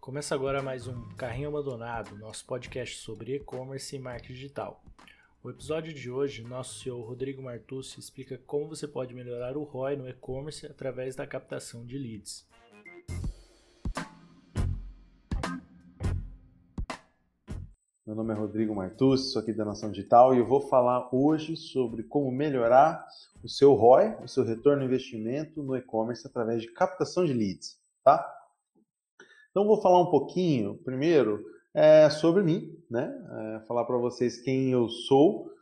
Começa agora mais um Carrinho Abandonado, nosso podcast sobre e-commerce e marketing digital. No episódio de hoje, nosso CEO Rodrigo Martucci explica como você pode melhorar o ROI no e-commerce através da captação de leads. Meu nome é Rodrigo Martucci, sou aqui da Nação Digital e eu vou falar hoje sobre como melhorar o seu ROI, o seu retorno no investimento no e-commerce através de captação de leads, tá? Então vou falar um pouquinho, primeiro, é, sobre mim, né? É, falar para vocês quem eu sou.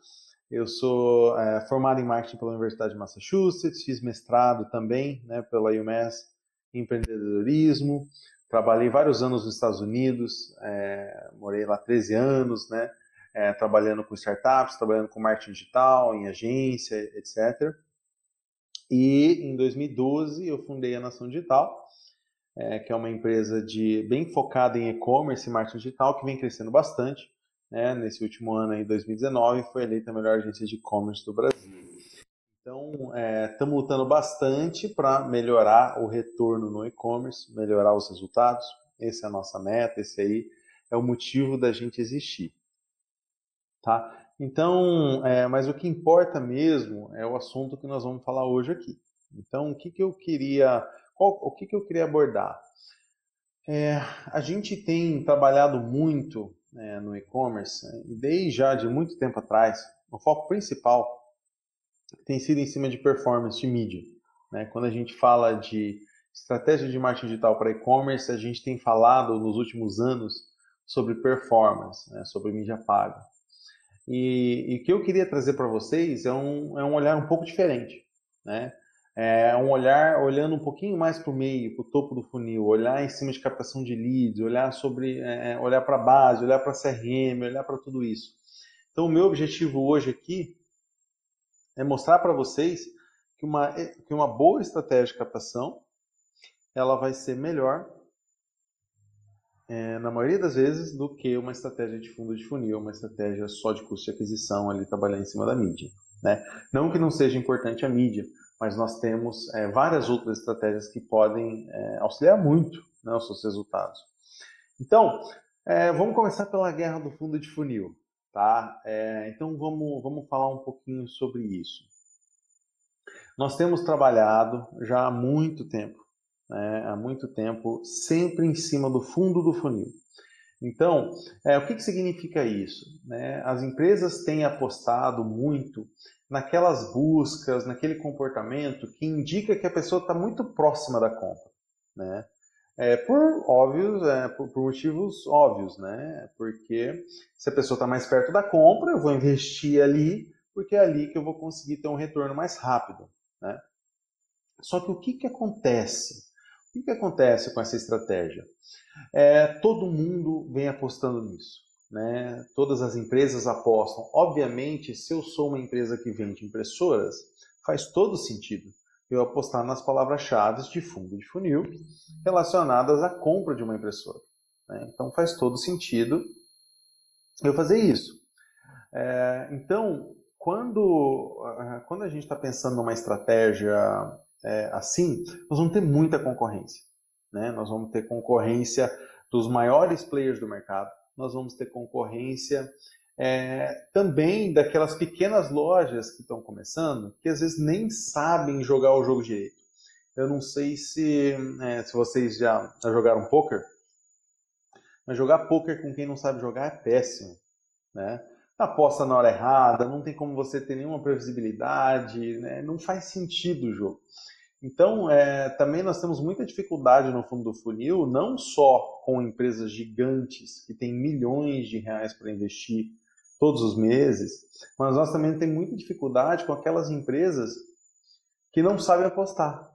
Eu sou é, formado em marketing pela Universidade de Massachusetts, fiz mestrado também né, pela UMass em empreendedorismo. Trabalhei vários anos nos Estados Unidos, é, morei lá 13 anos, né? É, trabalhando com startups, trabalhando com marketing digital, em agência, etc. E em 2012 eu fundei a Nação Digital, é, que é uma empresa de bem focada em e-commerce e marketing digital, que vem crescendo bastante. Né? Nesse último ano, em 2019, foi eleita a melhor agência de e-commerce do Brasil. Estamos é, lutando bastante para melhorar o retorno no e-commerce, melhorar os resultados. Essa é a nossa meta, esse aí é o motivo da gente existir. Tá? Então, é, mas o que importa mesmo é o assunto que nós vamos falar hoje aqui. Então, o que, que eu queria qual, o que, que eu queria abordar? É, a gente tem trabalhado muito né, no e-commerce, e desde já de muito tempo atrás, o foco principal tem sido em cima de performance de mídia. Né? Quando a gente fala de estratégia de marketing digital para e-commerce, a gente tem falado nos últimos anos sobre performance, né? sobre mídia paga. E, e o que eu queria trazer para vocês é um, é um olhar um pouco diferente. Né? é, um olhar olhando um pouquinho mais para o meio, para o topo do funil, olhar em cima de captação de leads, olhar sobre, é, é olhar para a base, olhar para CRM, olhar para tudo isso. Então, o meu objetivo hoje aqui é mostrar para vocês que uma, que uma boa estratégia de captação ela vai ser melhor é, na maioria das vezes do que uma estratégia de fundo de funil, uma estratégia só de custo de aquisição ali trabalhar em cima da mídia. Né? Não que não seja importante a mídia, mas nós temos é, várias outras estratégias que podem é, auxiliar muito né, os seus resultados. Então, é, vamos começar pela guerra do fundo de funil. Tá? É, então, vamos, vamos falar um pouquinho sobre isso. Nós temos trabalhado já há muito tempo, né, há muito tempo, sempre em cima do fundo do funil. Então, é, o que, que significa isso? Né? As empresas têm apostado muito naquelas buscas, naquele comportamento que indica que a pessoa está muito próxima da compra, né? É, por óbvios, é, por, por, motivos óbvios, né? Porque se a pessoa está mais perto da compra, eu vou investir ali, porque é ali que eu vou conseguir ter um retorno mais rápido, né? Só que o que, que acontece? O que, que acontece com essa estratégia? É, todo mundo vem apostando nisso né? Todas as empresas apostam. Obviamente, se eu sou uma empresa que vende impressoras, faz todo sentido eu apostar nas palavras-chave de fundo de funil relacionadas à compra de uma impressora. Né? Então, faz todo sentido eu fazer isso. É, então, quando, quando a gente está pensando numa estratégia é, assim, nós vamos ter muita concorrência. Né? Nós vamos ter concorrência dos maiores players do mercado, nós vamos ter concorrência é, também daquelas pequenas lojas que estão começando, que às vezes nem sabem jogar o jogo direito. Eu não sei se, é, se vocês já, já jogaram poker, mas jogar poker com quem não sabe jogar é péssimo, né? Aposta na hora errada, não tem como você ter nenhuma previsibilidade, né? não faz sentido o jogo. Então, é, também nós temos muita dificuldade no fundo do funil, não só com empresas gigantes que têm milhões de reais para investir todos os meses, mas nós também temos muita dificuldade com aquelas empresas que não sabem apostar,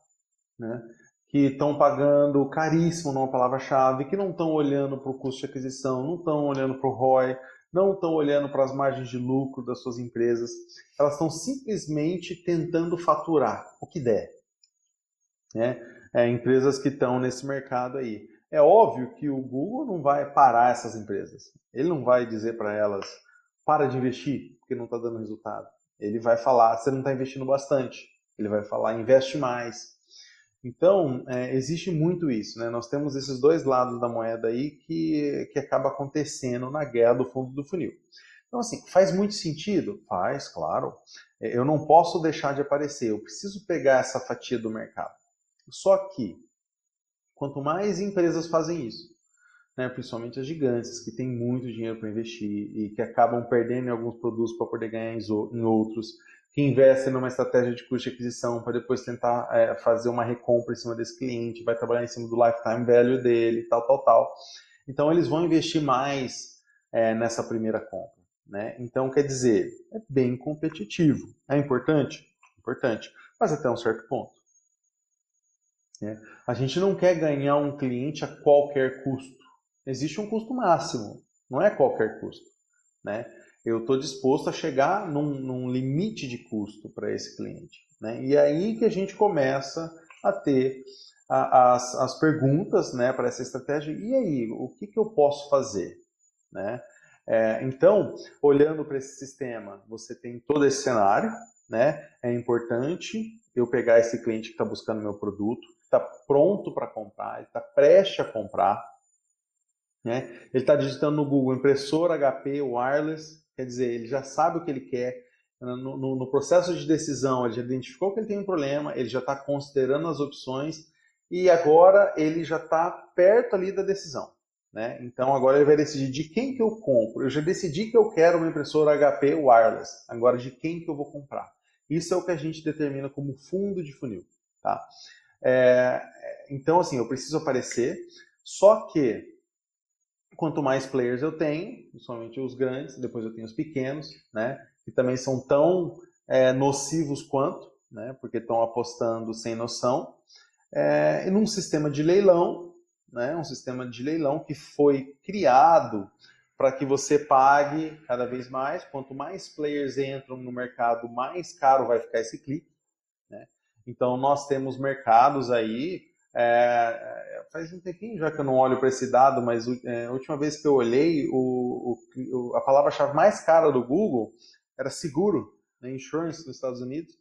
né? que estão pagando caríssimo numa palavra-chave, que não estão olhando para o custo de aquisição, não estão olhando para o ROI, não estão olhando para as margens de lucro das suas empresas, elas estão simplesmente tentando faturar o que der né? É, empresas que estão nesse mercado aí. É óbvio que o Google não vai parar essas empresas. Ele não vai dizer para elas, para de investir, porque não está dando resultado. Ele vai falar, você não está investindo bastante. ele vai falar investe mais. Então, é, existe muito isso, né? Nós temos esses dois lados da moeda aí que, que acaba acontecendo na guerra do fundo do funil. Então, assim, faz muito sentido? Faz, claro. É, eu não posso deixar de aparecer, eu preciso pegar essa fatia do mercado. Só que, quanto mais empresas fazem isso, né, principalmente as gigantes, que têm muito dinheiro para investir e que acabam perdendo em alguns produtos para poder ganhar em outros, que investem numa estratégia de custo de aquisição para depois tentar é, fazer uma recompra em cima desse cliente, vai trabalhar em cima do lifetime value dele, tal, tal, tal. Então, eles vão investir mais é, nessa primeira compra. Né? Então, quer dizer, é bem competitivo. É importante? Importante, mas até um certo ponto. Né? A gente não quer ganhar um cliente a qualquer custo. Existe um custo máximo, não é qualquer custo. Né? Eu estou disposto a chegar num, num limite de custo para esse cliente. Né? E é aí que a gente começa a ter a, as, as perguntas né, para essa estratégia. E aí, o que, que eu posso fazer? Né? É, então, olhando para esse sistema, você tem todo esse cenário, né? É importante eu pegar esse cliente que está buscando meu produto, está pronto para comprar, está prestes a comprar, né? Ele está digitando no Google impressora HP wireless, quer dizer, ele já sabe o que ele quer. No, no, no processo de decisão, ele já identificou que ele tem um problema, ele já está considerando as opções e agora ele já está perto ali da decisão. Né? Então agora ele vai decidir de quem que eu compro. Eu já decidi que eu quero uma impressora HP wireless. Agora de quem que eu vou comprar? Isso é o que a gente determina como fundo de funil. Tá? É, então assim, eu preciso aparecer. Só que quanto mais players eu tenho, principalmente os grandes, depois eu tenho os pequenos, né? Que também são tão é, nocivos quanto, né? Porque estão apostando sem noção. É, e num sistema de leilão, né, um sistema de leilão que foi criado para que você pague cada vez mais. Quanto mais players entram no mercado, mais caro vai ficar esse clique. Né? Então, nós temos mercados aí. É, faz um tempinho já que eu não olho para esse dado, mas é, a última vez que eu olhei, o, o, a palavra-chave mais cara do Google era seguro, né, insurance nos Estados Unidos,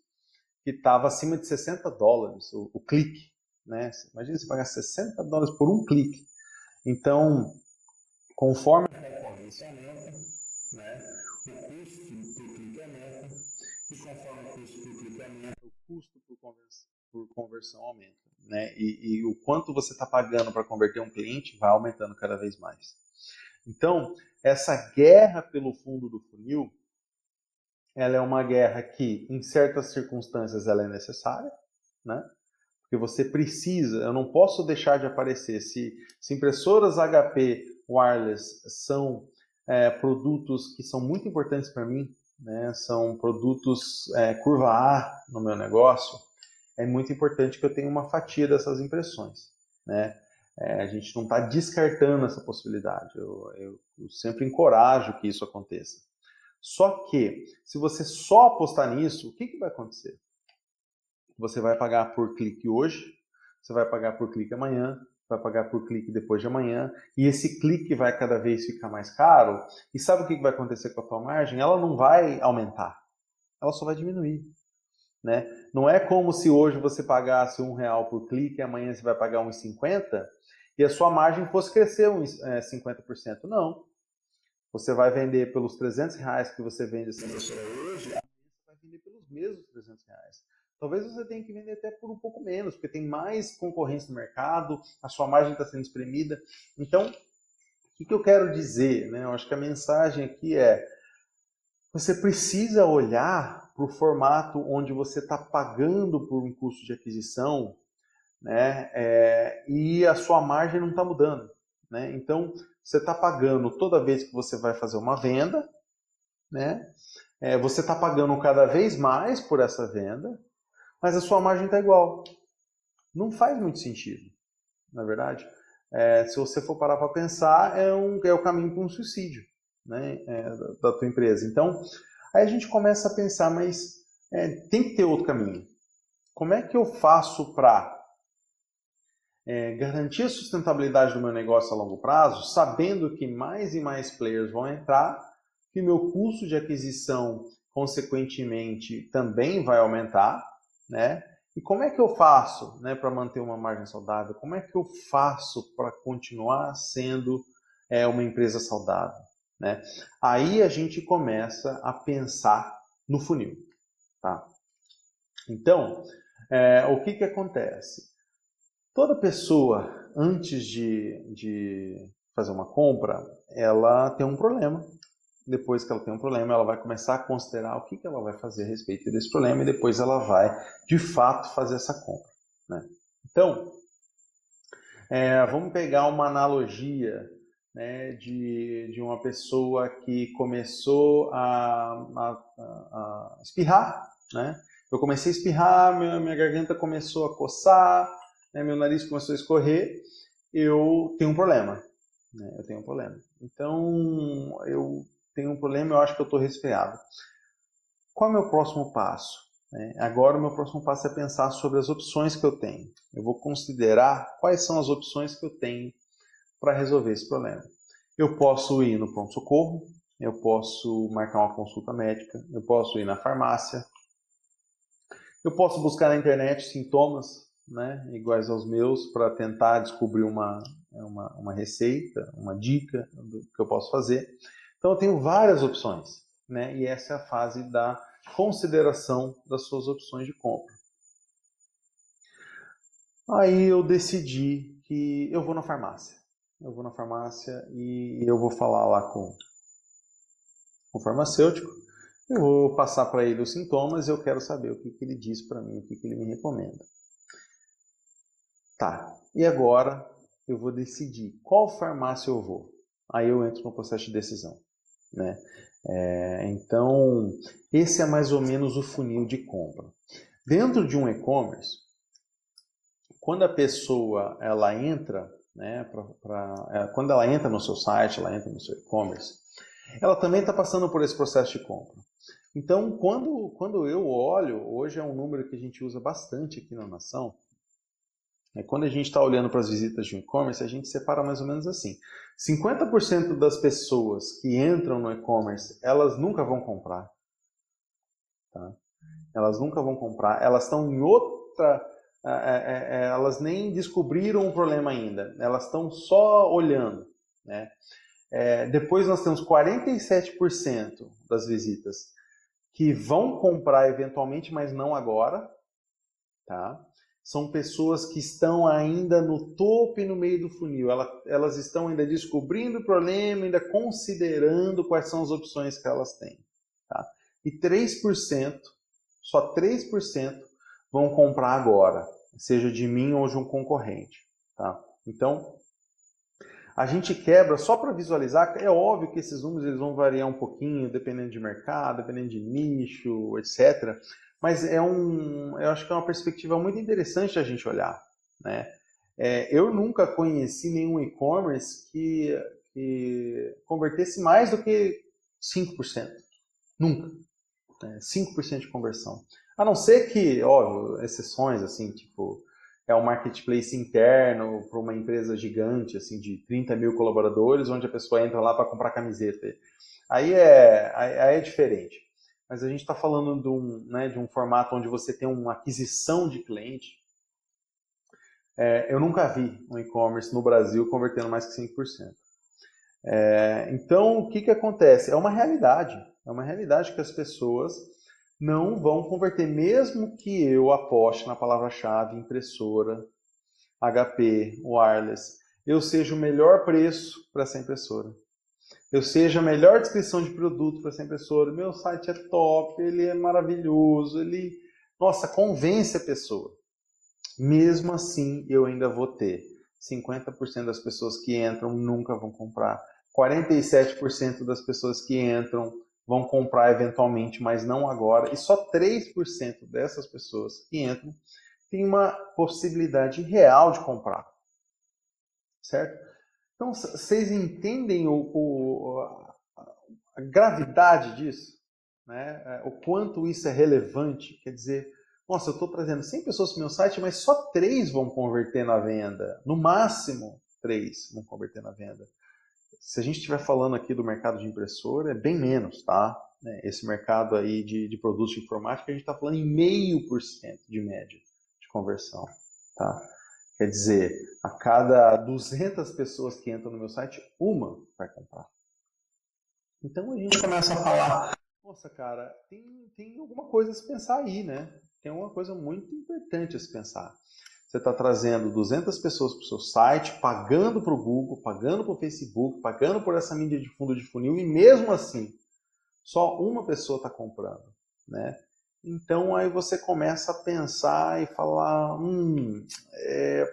que estava acima de 60 dólares o, o clique. Né? Imagina você pagar 60 dólares por um clique. Então, conforme a recorrência aumenta, né? o custo por clique aumenta, e conforme o custo por clique aumenta, o custo por conversão aumenta. Né? E, e o quanto você está pagando para converter um cliente vai aumentando cada vez mais. Então, essa guerra pelo fundo do funil, ela é uma guerra que, em certas circunstâncias, ela é necessária, né? porque você precisa, eu não posso deixar de aparecer. Se, se impressoras HP wireless são é, produtos que são muito importantes para mim, né, são produtos é, curva A no meu negócio, é muito importante que eu tenha uma fatia dessas impressões. Né? É, a gente não está descartando essa possibilidade, eu, eu, eu sempre encorajo que isso aconteça. Só que, se você só apostar nisso, o que, que vai acontecer? Você vai pagar por clique hoje, você vai pagar por clique amanhã, vai pagar por clique depois de amanhã, e esse clique vai cada vez ficar mais caro. E sabe o que vai acontecer com a tua margem? Ela não vai aumentar, ela só vai diminuir. Né? Não é como se hoje você pagasse um real por clique e amanhã você vai pagar 1,50 e a sua margem fosse crescer uns é, 50%. Não. Você vai vender pelos 300 reais que você vende essa impressora hoje, você vai vender pelos mesmos 300 reais. Talvez você tenha que vender até por um pouco menos, porque tem mais concorrência no mercado, a sua margem está sendo espremida. Então, o que, que eu quero dizer? Né? Eu acho que a mensagem aqui é: você precisa olhar para o formato onde você está pagando por um custo de aquisição né? É, e a sua margem não está mudando. Né? Então, você está pagando toda vez que você vai fazer uma venda, né? É, você está pagando cada vez mais por essa venda, mas a sua margem está igual. Não faz muito sentido, na verdade. É, se você for parar para pensar, é, um, é o caminho para um suicídio né, é, da, tua empresa. Então, aí a gente começa a pensar, mas é, tem que ter outro caminho. Como é que eu faço para é, garantir a sustentabilidade do meu negócio a longo prazo, sabendo que mais e mais players vão entrar, que meu custo de aquisição, consequentemente, também vai aumentar, né? E como é que eu faço né, para manter uma margem saudável? Como é que eu faço para continuar sendo é, uma empresa saudável? Né? Aí a gente começa a pensar no funil. Tá? Então, é, o que, que acontece? Toda pessoa, antes de, de fazer uma compra, ela tem um problema. Depois que ela tem um problema, ela vai começar a considerar o que, que ela vai fazer a respeito desse problema e depois ela vai, de fato, fazer essa compra. Né? Então, é, vamos pegar uma analogia né, de, de uma pessoa que começou a, a, a espirrar. Né? Eu comecei a espirrar, minha, minha garganta começou a coçar, né, meu nariz começou a escorrer, eu tenho um problema. Né? Eu tenho um problema. Então, eu tenho um problema, eu acho que eu estou resfriado. Qual é o meu próximo passo? Né? Agora, o meu próximo passo é pensar sobre as opções que eu tenho. Eu vou considerar quais são as opções que eu tenho para resolver esse problema. Eu posso ir no pronto-socorro, eu posso marcar uma consulta médica, eu posso ir na farmácia, eu posso buscar na internet sintomas né, iguais aos meus para tentar descobrir uma, uma, uma, receita, uma dica do que eu posso fazer. Então eu tenho várias opções, né, e essa é a fase da consideração das suas opções de compra. Aí eu decidi que eu vou na farmácia eu vou na farmácia e eu vou falar lá com o farmacêutico, eu vou passar para ele os sintomas e eu quero saber o que, que ele diz para mim, o que, que ele me recomenda. Tá, e agora eu vou decidir qual farmácia eu vou. Aí eu entro no processo de decisão. Né? É, então, esse é mais ou menos o funil de compra. Dentro de um e-commerce, quando a pessoa ela entra né, pra, pra, é, quando ela entra no seu site, ela entra no seu e-commerce, ela também está passando por esse processo de compra. Então, quando, quando eu olho, hoje é um número que a gente usa bastante aqui na Nação, é quando a gente está olhando para as visitas de e-commerce, a gente separa mais ou menos assim. 50% das pessoas que entram no e-commerce, elas nunca vão comprar. Tá? Elas nunca vão comprar, elas estão em outra é, é, é, elas nem descobriram o problema ainda, elas estão só olhando. Né? É, depois nós temos 47% das visitas que vão comprar eventualmente, mas não agora. Tá? São pessoas que estão ainda no topo e no meio do funil. Elas, elas estão ainda descobrindo o problema, ainda considerando quais são as opções que elas têm. Tá? E 3%, só 3% vão comprar agora, seja de mim ou de um concorrente. Tá? Então, a gente quebra só para visualizar. É óbvio que esses números eles vão variar um pouquinho, dependendo de mercado, dependendo de nicho, etc. Mas é um, eu acho que é uma perspectiva muito interessante a gente olhar. Né? É, eu nunca conheci nenhum e-commerce que, que convertesse mais do que 5%. Nunca. É, 5% de conversão. A não ser que, óbvio, exceções, assim, tipo, é um marketplace interno para uma empresa gigante, assim, de 30 mil colaboradores, onde a pessoa entra lá para comprar camiseta. Aí é, aí é diferente. Mas a gente está falando de um, né, de um formato onde você tem uma aquisição de cliente. É, eu nunca vi um e-commerce no Brasil convertendo mais que 5%. É, então, o que, que acontece? É uma realidade. É uma realidade que as pessoas não vão converter, mesmo que eu aposte na palavra-chave impressora, HP, wireless, eu seja o melhor preço para essa impressora. Eu seja a melhor descrição de produto para essa impressora. Meu site é top, ele é maravilhoso, ele, nossa, convence a pessoa. Mesmo assim, eu ainda vou ter 50% das pessoas que entram nunca vão comprar. 47% das pessoas que entram vão comprar eventualmente, mas não agora, e só 3% dessas pessoas que entram tem uma possibilidade real de comprar. Certo? Então, vocês entendem o, o, a gravidade disso? Né? É, o quanto isso é relevante? Quer dizer, nossa, eu estou trazendo 100 pessoas para o meu site, mas só 3 vão converter na venda. No máximo, 3 vão converter na venda. Se a gente estiver falando aqui do mercado de impressora, é bem menos, tá? né, esse mercado aí de, de produtos de informática, a gente está falando em meio por cento de média de conversão. Tá? Quer dizer, a cada 200 pessoas que entram no meu site, uma vai comprar. Então a gente começa a falar, nossa cara, tem, tem alguma coisa a se pensar aí, né? Tem uma coisa muito importante a se pensar. Você está trazendo 200 pessoas para o seu site, pagando para o Google, pagando para o Facebook, pagando por essa mídia de fundo de funil e mesmo assim só uma pessoa está comprando, né? Então aí você começa a pensar e falar, hum, é...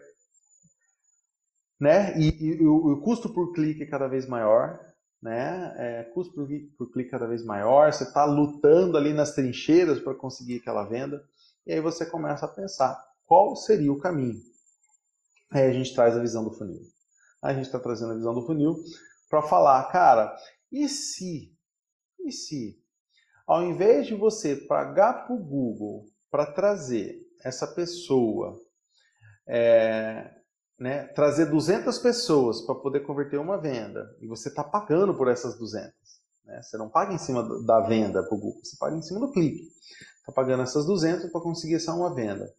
né? E, e, e, o, custo por clique é cada vez maior, né? É, custo por, por clique cada vez maior. Você está lutando ali nas trincheiras para conseguir aquela venda. E aí você começa a pensar qual seria o caminho. Aí a gente traz a visão do funil. A gente está trazendo a visão do funil para falar, cara, e se e se, ao invés de você pagar para o Google para trazer essa pessoa, é, né, trazer 200 pessoas para poder converter uma venda, e você está pagando por essas 200, né? você não paga em cima da venda para o Google, você paga em cima do clique. Está pagando essas 200 para conseguir essa uma venda.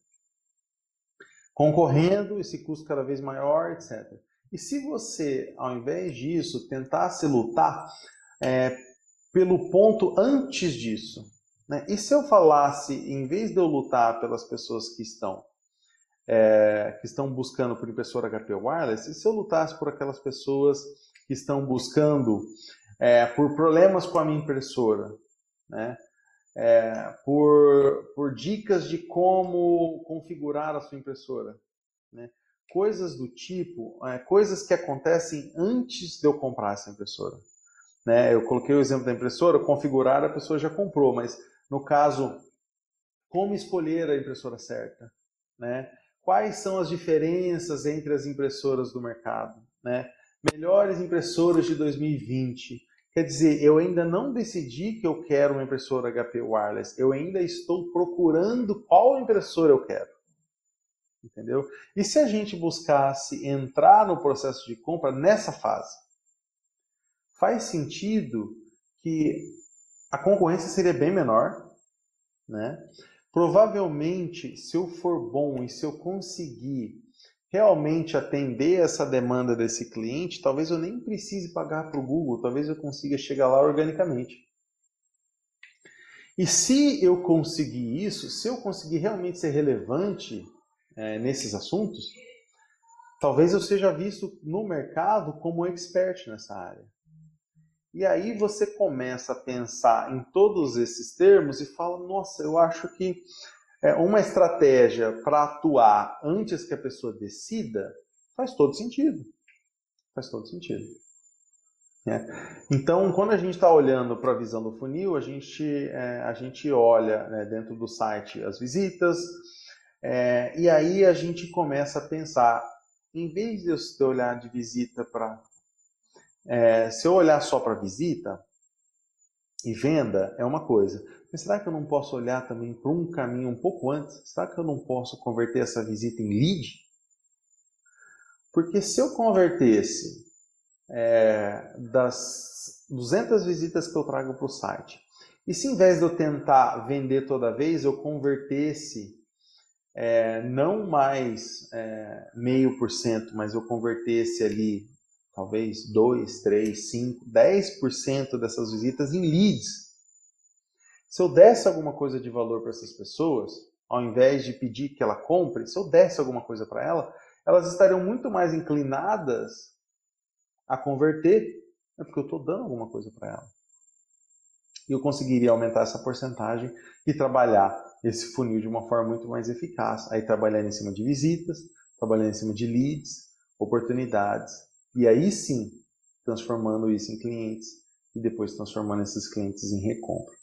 Concorrendo, esse custo cada vez maior, etc. E se você, ao invés disso, tentasse lutar é, pelo ponto antes disso. Né? E se eu falasse, em vez de eu lutar pelas pessoas que estão é, que estão buscando por impressora HP Wireless, e se eu lutasse por aquelas pessoas que estão buscando é, por problemas com a minha impressora, né? É, por, por dicas de como configurar a sua impressora, né? coisas do tipo, é, coisas que acontecem antes de eu comprar essa impressora. Né? Eu coloquei o exemplo da impressora, configurar a pessoa já comprou, mas no caso, como escolher a impressora certa? Né? Quais são as diferenças entre as impressoras do mercado? Né? Melhores impressoras de 2020. Quer dizer, eu ainda não decidi que eu quero uma impressora HP Wireless, eu ainda estou procurando qual impressora eu quero. Entendeu? E se a gente buscasse entrar no processo de compra nessa fase? faz sentido que a concorrência seria bem menor, né? Provavelmente, se eu for bom e se eu conseguir realmente atender essa demanda desse cliente, talvez eu nem precise pagar para o Google, talvez eu consiga chegar lá organicamente. E se eu conseguir isso, se eu conseguir realmente ser relevante é, nesses assuntos, talvez eu seja visto no mercado como expert nessa área. E aí você começa a pensar em todos esses termos e fala: nossa, eu acho que é, uma estratégia para atuar antes que a pessoa decida faz todo sentido. Faz todo sentido. É. Então, quando a gente está olhando para a visão do funil, a gente, é, a gente olha né, dentro do site as visitas, é, e aí a gente começa a pensar, em vez de eu olhar de visita para é, se eu olhar só para visita e venda, é uma coisa. Mas será que eu não posso olhar também para um caminho um pouco antes? Será que eu não posso converter essa visita em lead? Porque se eu convertesse é, das 200 visitas que eu trago para o site, e se em vez de eu tentar vender toda vez, eu convertesse é, não mais é, meio por cento, mas eu convertesse ali talvez 2, 3, 5, 10% dessas visitas em leads. Se eu desse alguma coisa de valor para essas pessoas, ao invés de pedir que ela compre, se eu desse alguma coisa para ela, elas estariam muito mais inclinadas a converter, né, porque eu estou dando alguma coisa para ela. E eu conseguiria aumentar essa porcentagem e trabalhar esse funil de uma forma muito mais eficaz. Aí trabalhando em cima de visitas, trabalhando em cima de leads, oportunidades e aí sim, transformando isso em clientes e depois transformando esses clientes em recompra.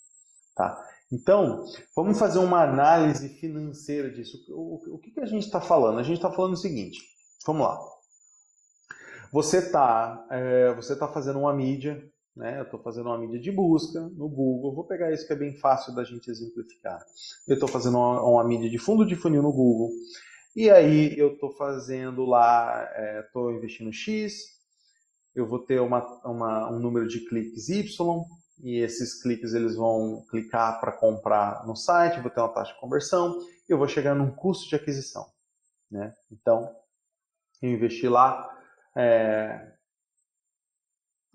Tá? Então, vamos fazer uma análise financeira disso. O, que, que a gente está falando? A gente está falando o seguinte: vamos lá. Você está é, você tá fazendo uma mídia, né? eu estou fazendo uma mídia de busca no Google. Vou pegar isso que é bem fácil da gente exemplificar. Eu estou fazendo uma, uma mídia de fundo de funil no Google. E aí eu estou fazendo lá, estou é, investindo X, eu vou ter uma, uma, um número de cliques Y, e esses cliques eles vão clicar para comprar no site, vou ter uma taxa de conversão e eu vou chegar num custo de aquisição. Né? Então, eu investi lá é,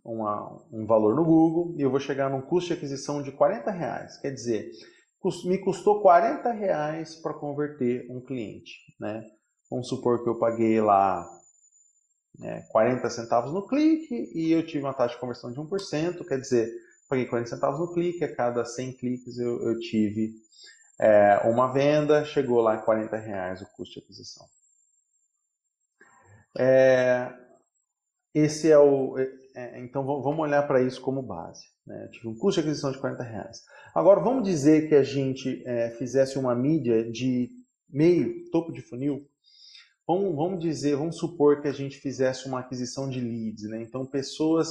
uma, um valor no Google e eu vou chegar num custo de aquisição de 40 reais. Quer dizer, me custou 40 reais para converter um cliente. Né? Vamos supor que eu paguei lá é, 40 centavos no clique e eu tive uma taxa de conversão de 1%, quer dizer, paguei 40 centavos no clique, a cada 100 cliques eu, eu tive é, uma venda, chegou lá em 40 reais o custo de aquisição. É, esse é o. É, é então vamos olhar para isso como base. Né? Eu tive um custo de aquisição de 40 reais. Agora vamos dizer que a gente é, fizesse uma mídia de meio, topo de funil. Vamos, vamos dizer, vamos supor que a gente fizesse uma aquisição de leads, né? Então pessoas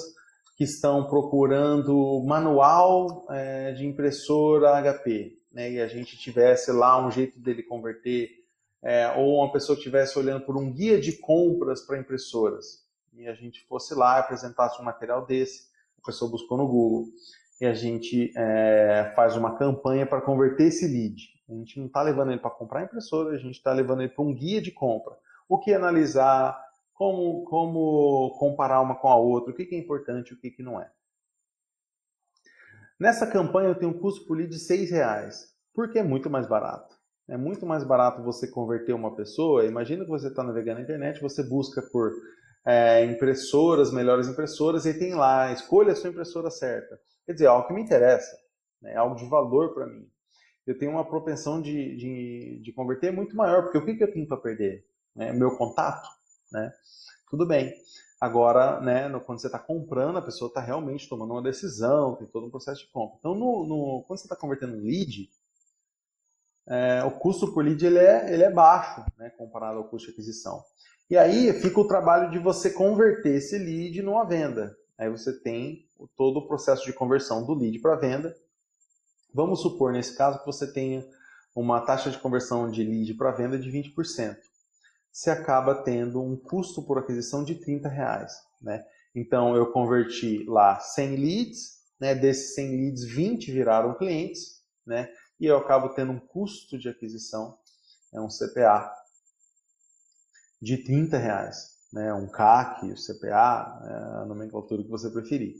que estão procurando manual é, de impressora HP, né? E a gente tivesse lá um jeito dele converter, é, ou uma pessoa que estivesse olhando por um guia de compras para impressoras, e a gente fosse lá e apresentasse um material desse, a pessoa buscou no Google, e a gente é, faz uma campanha para converter esse lead. A gente não está levando ele para comprar impressora, a gente está levando ele para um guia de compra. O que analisar, como, como comparar uma com a outra, o que, que é importante e o que, que não é. Nessa campanha eu tenho um custo por lead de R$ reais, porque é muito mais barato. É muito mais barato você converter uma pessoa. Imagina que você está navegando na internet, você busca por é, impressoras, melhores impressoras, e tem lá, escolha a sua impressora certa. Quer dizer, é algo que me interessa, né? é algo de valor para mim. Eu tenho uma propensão de, de, de, converter muito maior, porque o que, que eu tenho para perder? Né? Meu contato? Né? Tudo bem. Agora, né, no, quando você está comprando, a pessoa está realmente tomando uma decisão, tem todo um processo de compra. Então, no, no quando você está convertendo um lead, é, o custo por lead ele é, ele é baixo, né, comparado ao custo de aquisição. E aí fica o trabalho de você converter esse lead numa venda. Aí você tem todo o processo de conversão do lead para venda. Vamos supor, nesse caso, que você tenha uma taxa de conversão de lead para venda de 20% você acaba tendo um custo por aquisição de 30 reais. Né? Então eu converti lá 100 leads, né? desses 100 leads, 20 viraram clientes, né? e eu acabo tendo um custo de aquisição, é um CPA, de 30 reais. Né? Um CAC, o CPA, é a nomenclatura que você preferir.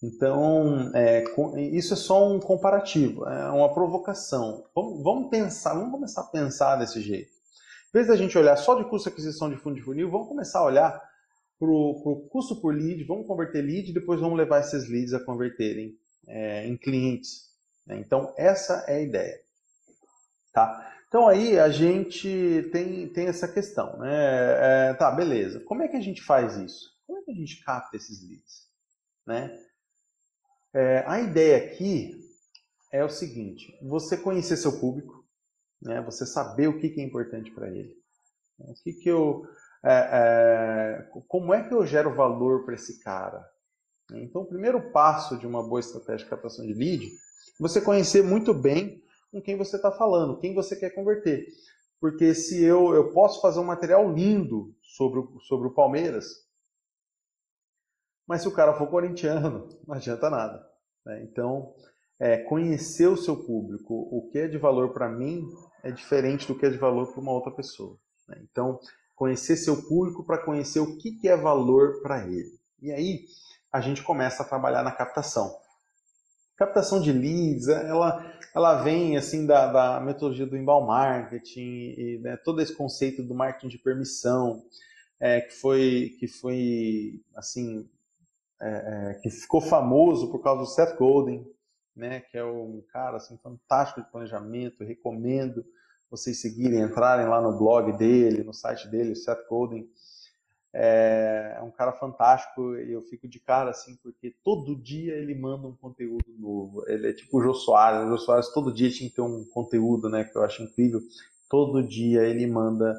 Então, é, isso é só um comparativo, é uma provocação. Vamos, vamos pensar, vamos começar a pensar desse jeito. Em vez da gente olhar só de custo de aquisição de fundo de funil, vamos começar a olhar para o custo por lead, vamos converter lead e depois vamos levar esses leads a converterem é, em clientes. Né? Então, essa é a ideia. Tá? Então, aí a gente tem, tem essa questão. Né? É, tá, beleza. Como é que a gente faz isso? Como é que a gente capta esses leads? Né? É, a ideia aqui é o seguinte: você conhecer seu público, né? Você saber o que, que é importante para ele. O que, que eu, é, é, como é que eu gero valor para esse cara? Então, o primeiro passo de uma boa estratégia de captação de lead você conhecer muito bem com quem você está falando, quem você quer converter. Porque se eu, eu posso fazer um material lindo sobre o, sobre o Palmeiras, mas se o cara for corintiano, não adianta nada. Né? Então, é, conhecer o seu público, o que é de valor para mim é diferente do que é de valor para uma outra pessoa. Né? Então, conhecer seu público para conhecer o que, que é valor para ele. E aí a gente começa a trabalhar na captação. Captação de leads, ela, ela vem assim da, da metodologia do inbound marketing e né, todo esse conceito do marketing de permissão é, que foi que foi assim é, é, que ficou famoso por causa do Seth Godin, né, que é um cara assim, fantástico de planejamento, recomendo vocês seguirem, entrarem lá no blog dele, no site dele, Seth Godin. É, é um cara fantástico e eu fico de cara assim, porque todo dia ele manda um conteúdo novo. Ele é tipo o Jô Soares. O Jô Soares todo dia tinha que ter um conteúdo, né, que eu acho incrível. Todo dia ele manda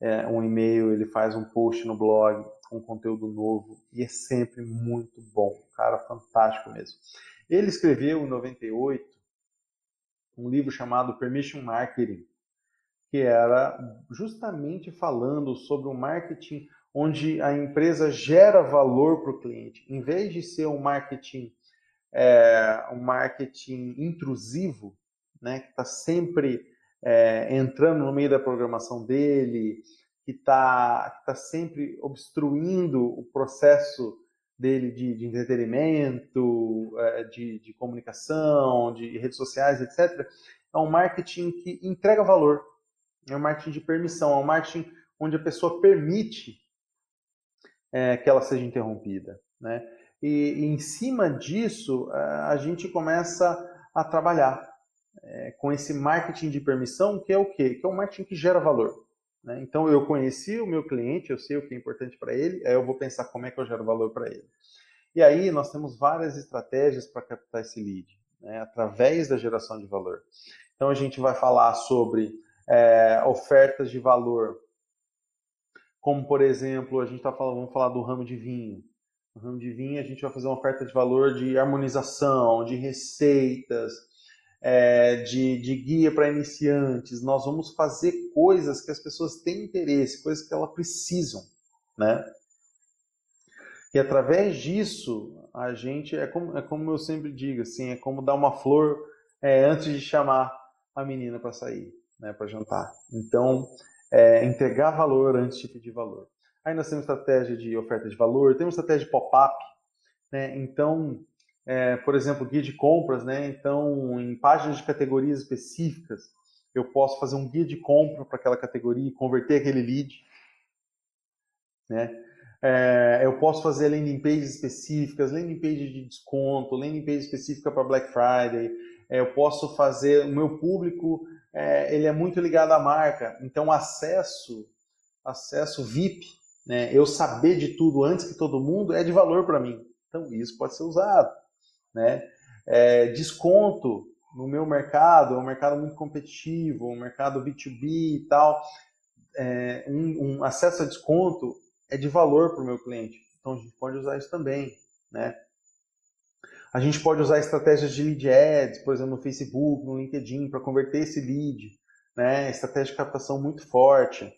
é, um e-mail, ele faz um post no blog com conteúdo novo e é sempre muito bom. Cara fantástico mesmo. Ele escreveu em 98 um livro chamado Permission Marketing, que era justamente falando sobre o marketing onde a empresa gera valor para o cliente. Em vez de ser um marketing é, um marketing intrusivo, né, que está sempre é, entrando no meio da programação dele, que está tá sempre obstruindo o processo dele de, de entretenimento, é, de, de, comunicação, de redes sociais, etc. É um marketing que entrega valor, é um marketing de permissão, é um marketing onde a pessoa permite é, que ela seja interrompida. Né? E, e, em cima disso, a gente começa a trabalhar é, com esse marketing de permissão, que é o quê? Que é o marketing que gera valor. Né? Então, eu conheci o meu cliente, eu sei o que é importante para ele, aí eu vou pensar como é que eu gero valor para ele. E aí, nós temos várias estratégias para captar esse lead, né? através da geração de valor. Então, a gente vai falar sobre é, ofertas de valor, como, por exemplo, a gente está falando, vamos falar do ramo de vinho. No ramo de vinho, a gente vai fazer uma oferta de valor de harmonização, de receitas, é, de, de guia para iniciantes, nós vamos fazer coisas que as pessoas têm interesse, coisas que elas precisam, né? E através disso, a gente, é como, é como eu sempre digo, assim, é como dar uma flor é, antes de chamar a menina para sair, né, para jantar. Então, é, entregar valor antes de pedir valor. Aí nós temos estratégia de oferta de valor, temos estratégia de pop-up, né? Então, é, por exemplo, guia de compras, né? Então, em páginas de categorias específicas, eu posso fazer um guia de compra para aquela categoria e converter aquele lead, né? É, eu posso fazer landing pages específicas, landing page de desconto, landing page específica para Black Friday. É, eu posso fazer, o meu público, é, ele é muito ligado à marca, então acesso, acesso VIP, né? Eu saber de tudo antes que todo mundo é de valor para mim. Então isso pode ser usado né? É, desconto no meu mercado, é um mercado muito competitivo, um mercado B2B e tal, é, um, um, acesso a desconto é de valor para o meu cliente. Então a gente pode usar isso também, né? A gente pode usar estratégias de lead ads, por exemplo, no Facebook, no LinkedIn, para converter esse lead, né? Estratégia de captação muito forte.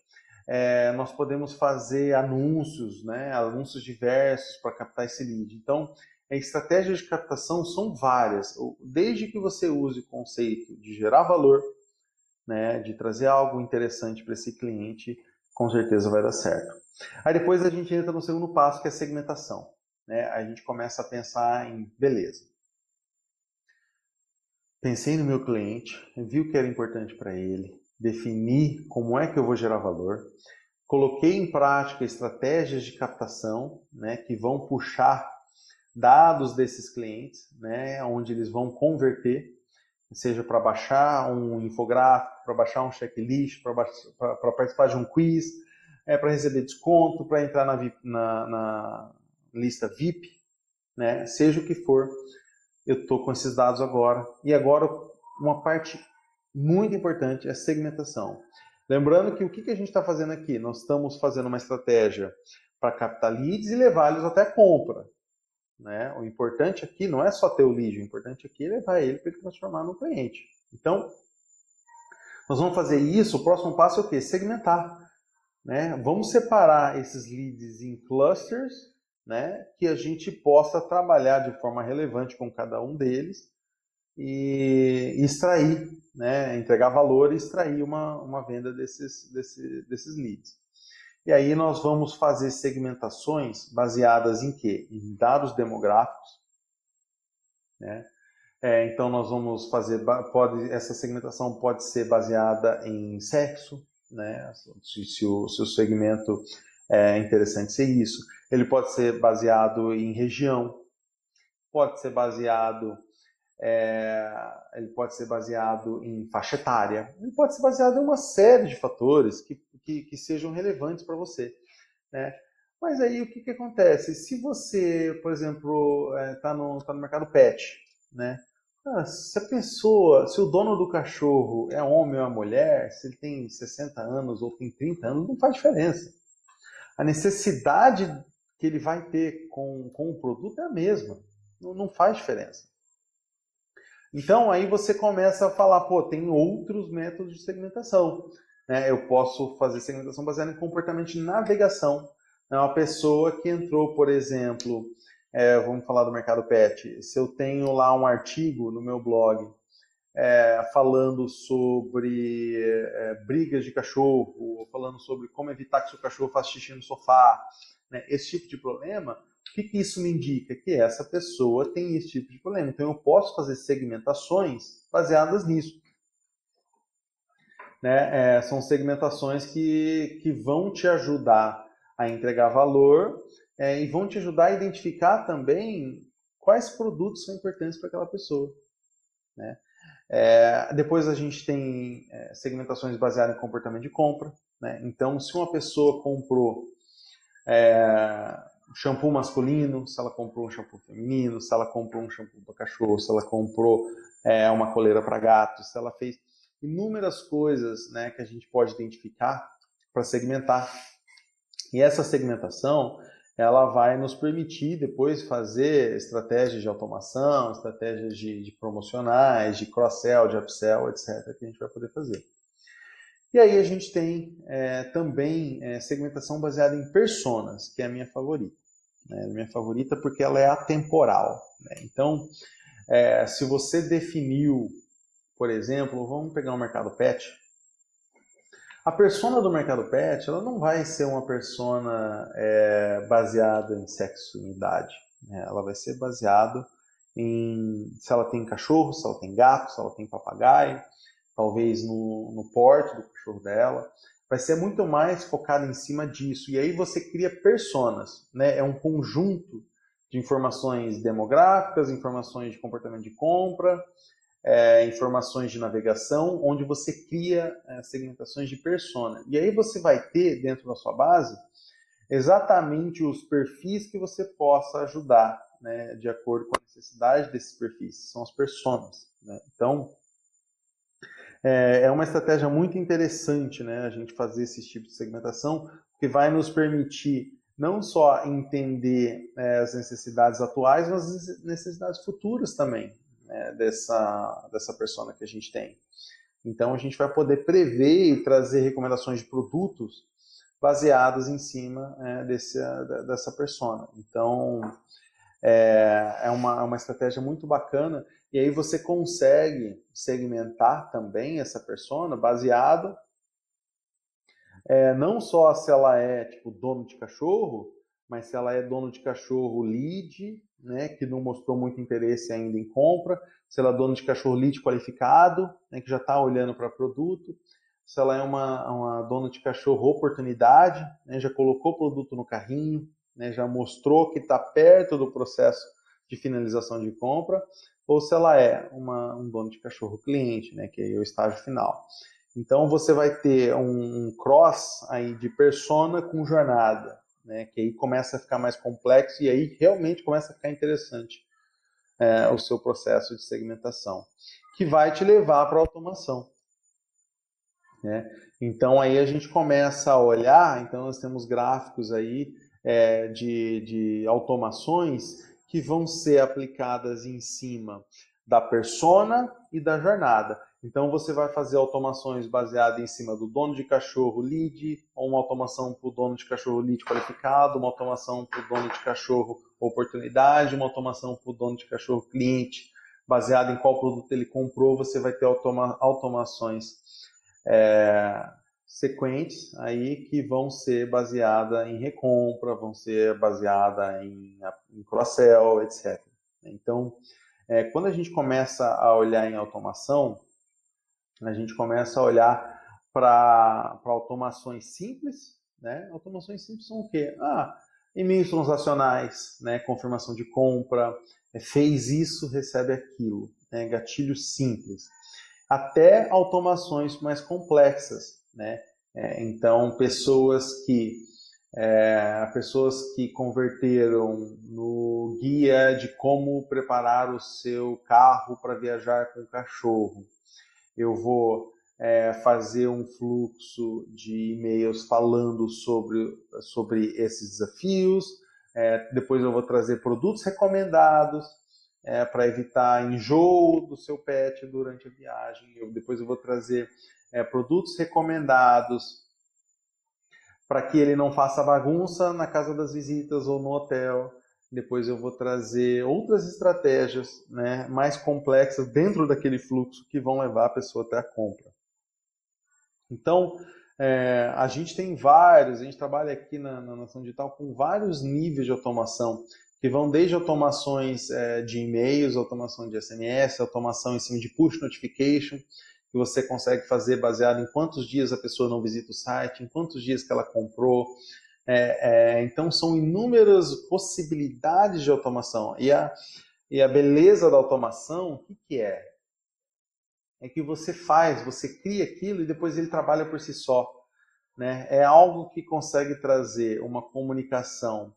É, nós podemos fazer anúncios, né? Anúncios diversos para captar esse lead. Então, estratégias de captação são várias, desde que você use o conceito de gerar valor, né, de trazer algo interessante para esse cliente, com certeza vai dar certo. Aí depois a gente entra no segundo passo, que é a segmentação. Né? A gente começa a pensar em, beleza, pensei no meu cliente, vi o que era importante para ele, defini como é que eu vou gerar valor, coloquei em prática estratégias de captação né, que vão puxar dados desses clientes, né, onde eles vão converter, seja para baixar um infográfico, para baixar um checklist, para participar de um quiz, é, para receber desconto, para entrar na, VIP, na, na, lista VIP, né, seja o que for, eu estou com esses dados agora. E agora, uma parte muito importante é a segmentação. Lembrando que o que, que a gente está fazendo aqui? Nós estamos fazendo uma estratégia para captar leads e levá-los até a compra. Né? O importante aqui não é só ter o lead, o importante aqui é levar ele para ele transformar no cliente. Então, nós vamos fazer isso. O próximo passo é o quê? Segmentar. Né? Vamos separar esses leads em clusters, né? que a gente possa trabalhar de forma relevante com cada um deles e extrair, né? entregar valor e extrair uma, uma venda desses, desse, desses leads. E aí nós vamos fazer segmentações baseadas em quê? Em dados demográficos. Né? É, então nós vamos fazer, pode, essa segmentação pode ser baseada em sexo, né? se, se, o, se o segmento é interessante ser isso. Ele pode ser baseado em região, pode ser baseado é, ele pode ser baseado em faixa etária, ele pode ser baseado em uma série de fatores que, que, que sejam relevantes para você. Né? Mas aí o que, que acontece? Se você, por exemplo, está é, tá no, tá no mercado pet, né? Ah, se a pessoa, se o dono do cachorro é homem ou é mulher, se ele tem 60 anos ou tem 30 anos, não faz diferença. A necessidade que ele vai ter com, com o produto é a mesma. Não, não faz diferença. Então aí você começa a falar, pô, tem outros métodos de segmentação. Né? Eu posso fazer segmentação baseada em comportamento de navegação. Né? Uma pessoa que entrou, por exemplo, é, vamos falar do mercado pet, se eu tenho lá um artigo no meu blog é, falando sobre é, brigas de cachorro, falando sobre como evitar que seu cachorro faça xixi no sofá, né, esse tipo de problema, o que, que isso me indica? Que essa pessoa tem esse tipo de problema. Então eu posso fazer segmentações baseadas nisso. Né? É, são segmentações que, que vão te ajudar a entregar valor é, e vão te ajudar a identificar também quais produtos são importantes para aquela pessoa. Né? É, depois a gente tem é, segmentações baseadas em comportamento de compra. Né? Então, se uma pessoa comprou é, shampoo masculino, se ela comprou um shampoo feminino, se ela comprou um shampoo para cachorro, se ela comprou é, uma coleira para gato, se ela fez inúmeras coisas né, que a gente pode identificar para segmentar. E essa segmentação ela vai nos permitir depois fazer estratégias de automação, estratégias de, de promocionais, de cross-sell, de upsell, etc., que a gente vai poder fazer. E aí a gente tem é, também é, segmentação baseada em personas, que é a minha favorita. Né? Minha favorita porque ela é atemporal. Né? Então, é, se você definiu, por exemplo, vamos pegar o um mercado pet, a persona do mercado pet, ela não vai ser uma persona é, baseada em sexo e idade. Né? Ela vai ser baseada em se ela tem cachorro, se ela tem gato, se ela tem papagaio, talvez no, no porte do cachorro dela. Vai ser muito mais focada em cima disso. E aí você cria personas, né? É um conjunto de informações demográficas, informações de comportamento de compra, é, informações de navegação, onde você cria é, segmentações de persona. E aí você vai ter dentro da sua base exatamente os perfis que você possa ajudar, né, de acordo com a necessidade desses perfis, são as personas. Né? Então, é, é uma estratégia muito interessante né, a gente fazer esse tipo de segmentação, que vai nos permitir não só entender é, as necessidades atuais, mas as necessidades futuras também né, dessa, dessa persona que a gente tem. Então a gente vai poder prever e trazer recomendações de produtos baseadas em cima é, desse, dessa persona. Então é, é uma, é uma estratégia muito bacana e aí você consegue segmentar também essa persona baseado é, não só se ela é tipo dono de cachorro, mas se ela é dono de cachorro lead, né, que não mostrou muito interesse ainda em compra, se ela é dona de cachorro lead qualificado, né, que já está olhando para produto, se ela é uma, uma dona de cachorro oportunidade, né, já colocou o produto no carrinho, né, já mostrou que está perto do processo de finalização de compra, ou se ela é uma, um dono de cachorro cliente, né, que é o estágio final. Então você vai ter um, um cross aí de persona com jornada, né, que aí começa a ficar mais complexo e aí realmente começa a ficar interessante é, o seu processo de segmentação, que vai te levar para a automação. Né? Então aí a gente começa a olhar, então nós temos gráficos aí é, de, de automações que vão ser aplicadas em cima da persona e da jornada. Então você vai fazer automações baseadas em cima do dono de cachorro lead, ou uma automação para o dono de cachorro lead qualificado, uma automação para o dono de cachorro oportunidade, uma automação para o dono de cachorro cliente, baseado em qual produto ele comprou, você vai ter automa automações é, sequentes aí que vão ser baseadas em recompra, vão ser baseadas em, em cross-sell, etc. Então, é, quando a gente começa a olhar em automação, a gente começa a olhar para automações simples, né? Automações simples são o quê? Ah, e-mails transacionais, né? Confirmação de compra, é, fez isso, recebe aquilo, né? Gatilhos simples. Até automações mais complexas, né? É, então, pessoas que é, pessoas que converteram no guia de como preparar o seu carro para viajar com o cachorro eu vou é, fazer um fluxo de e-mails falando sobre, sobre esses desafios. É, depois eu vou trazer produtos recomendados é, para evitar enjoo do seu pet durante a viagem. Eu, depois eu vou trazer é, produtos recomendados para que ele não faça bagunça na casa das visitas ou no hotel. depois eu vou trazer outras estratégias né, mais complexas dentro daquele fluxo que vão levar a pessoa até a compra. Então, é, a gente tem vários, a gente trabalha aqui na, na Nação Digital com vários níveis de automação, que vão desde automações é, de e-mails, automação de SMS, automação em cima de push notification, que você consegue fazer baseado em quantos dias a pessoa não visita o site, em quantos dias que ela comprou. É, é então, são inúmeras possibilidades de automação. E a, e a beleza da automação, o que, que é? é que você faz, você cria aquilo e depois ele trabalha por si só. Né? É algo que consegue trazer uma comunicação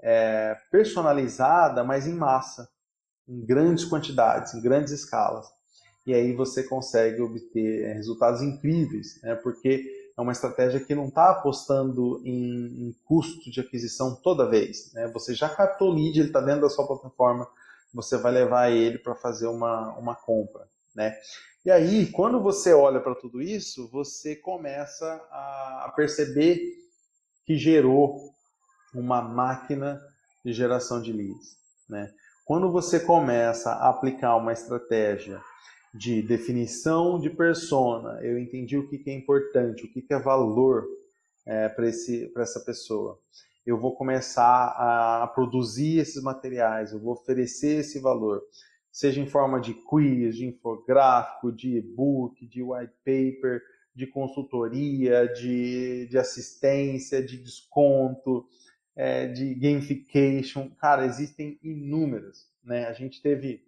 é, personalizada, mas em massa, em grandes quantidades, em grandes escalas. E aí você consegue obter é, resultados incríveis, né? porque é uma estratégia que não está apostando em, em, custo de aquisição toda vez. Né? Você já captou o lead, ele está dentro da sua plataforma, você vai levar ele para fazer uma, uma compra. Né? E aí, quando você olha para tudo isso, você começa a perceber que gerou uma máquina de geração de leads. Né? Quando você começa a aplicar uma estratégia de definição de persona, eu entendi o que é importante, o que é valor é, para essa pessoa. Eu vou começar a produzir esses materiais, eu vou oferecer esse valor seja em forma de quiz, de infográfico, de e-book, de white paper, de consultoria, de, de assistência, de desconto, é, de gamification. Cara, existem inúmeras. Né? A gente teve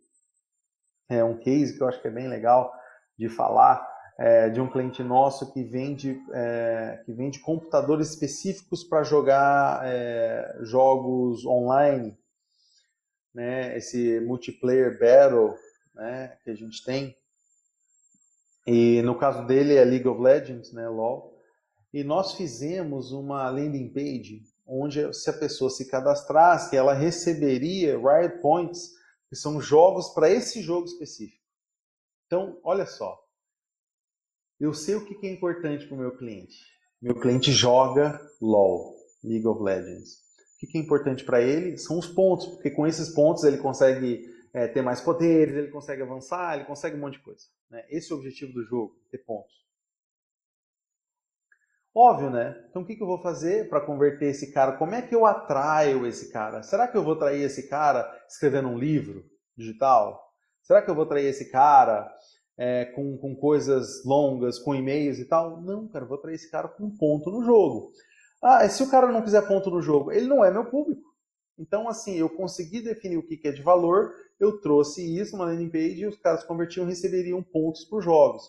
é, um case que eu acho que é bem legal de falar, é, de um cliente nosso que vende, é, que vende computadores específicos para jogar é, jogos online né, esse multiplayer battle né, que a gente tem. E no caso dele é League of Legends, né, LoL. E nós fizemos uma landing page onde se a pessoa se cadastrasse, ela receberia Riot Points, que são jogos para esse jogo específico. Então, olha só. Eu sei o que é importante para o meu cliente. Meu cliente joga LoL, League of Legends. O que é importante para ele são os pontos, porque com esses pontos ele consegue é, ter mais poderes, ele consegue avançar, ele consegue um monte de coisa. Né? Esse é o objetivo do jogo, ter pontos. Óbvio, né? Então o que, que eu vou fazer para converter esse cara? Como é que eu atraio esse cara? Será que eu vou atrair esse cara escrevendo um livro digital? Será que eu vou atrair esse cara é, com, com coisas longas, com e-mails e tal? Não, cara, eu vou atrair esse cara com ponto no jogo. Ah, se o cara não quiser ponto no jogo, ele não é meu público. Então, assim, eu consegui definir o que é de valor, eu trouxe isso numa landing page e os caras convertiam e receberiam pontos por jogos.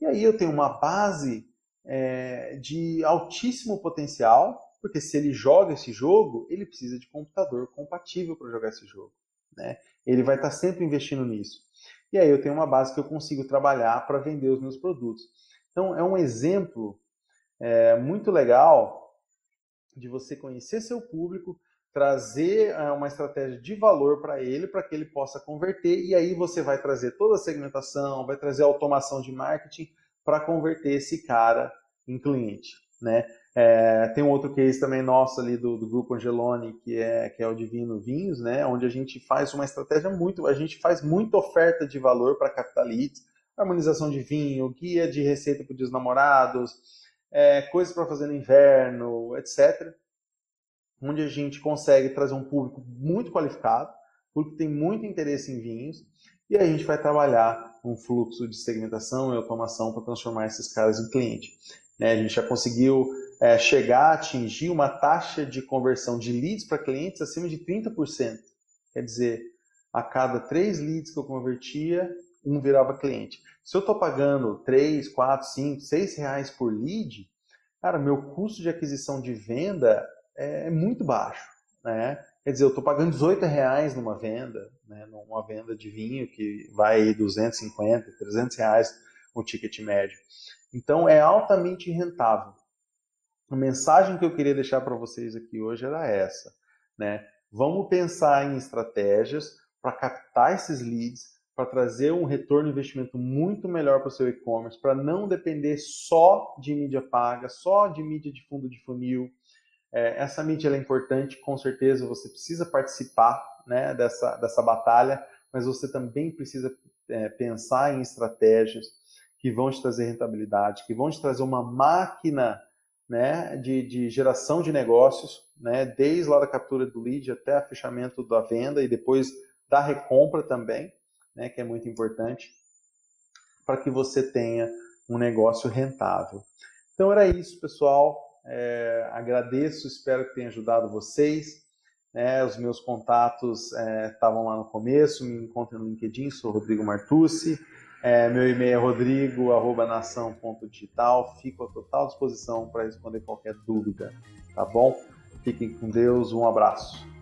E aí eu tenho uma base é, de altíssimo potencial, porque se ele joga esse jogo, ele precisa de computador compatível para jogar esse jogo. Né? Ele vai estar sempre investindo nisso. E aí eu tenho uma base que eu consigo trabalhar para vender os meus produtos. Então é um exemplo é, muito legal de você conhecer seu público, trazer eh, uma estratégia de valor para ele, para que ele possa converter, e aí você vai trazer toda a segmentação, vai trazer a automação de marketing para converter esse cara em cliente. Né? É, tem um outro case também nosso ali do, do, grupo Angeloni, que é, que é o Divino Vinhos, né? onde a gente faz uma estratégia muito, a gente faz muita oferta de valor para capital harmonização de vinho, guia de receita para os namorados, é, coisas para fazer no inverno, etc. Onde a gente consegue trazer um público muito qualificado, público que tem muito interesse em vinhos, e a gente vai trabalhar um fluxo de segmentação e automação para transformar esses caras em cliente. Né? A gente já conseguiu é, chegar a atingir uma taxa de conversão de leads para clientes acima de 30%. Quer dizer, a cada três leads que eu convertia, um virava cliente. Se eu estou pagando 3, 4, 5, 6 reais por lead, cara, meu custo de aquisição de venda é muito baixo. Né? Quer dizer, eu estou pagando 18 reais numa venda, né? numa venda de vinho que vai aí 250, 300 reais o ticket médio. Então é altamente rentável. A mensagem que eu queria deixar para vocês aqui hoje era essa, né? Vamos pensar em estratégias para captar esses leads, para trazer um retorno investimento muito melhor para o seu e-commerce, para não depender só de mídia paga, só de mídia de fundo de funil, É, essa mídia é importante, com certeza você precisa participar né, dessa, dessa batalha, mas você também precisa é, pensar em estratégias que vão te trazer rentabilidade, que vão te trazer uma máquina né, de, de geração de negócios, né, desde lá da captura do lead até o fechamento da venda e depois da recompra também, né, que é muito importante, para que você tenha um negócio rentável. Então era isso, pessoal. É, agradeço, espero que tenha ajudado vocês. Né, os meus contatos é, estavam lá no começo, me encontrem no LinkedIn, sou Rodrigo Martucci. É, meu e-mail é rodrigo.nação.digital. Fico à total disposição para responder qualquer dúvida, tá bom? Fiquem com Deus, um abraço.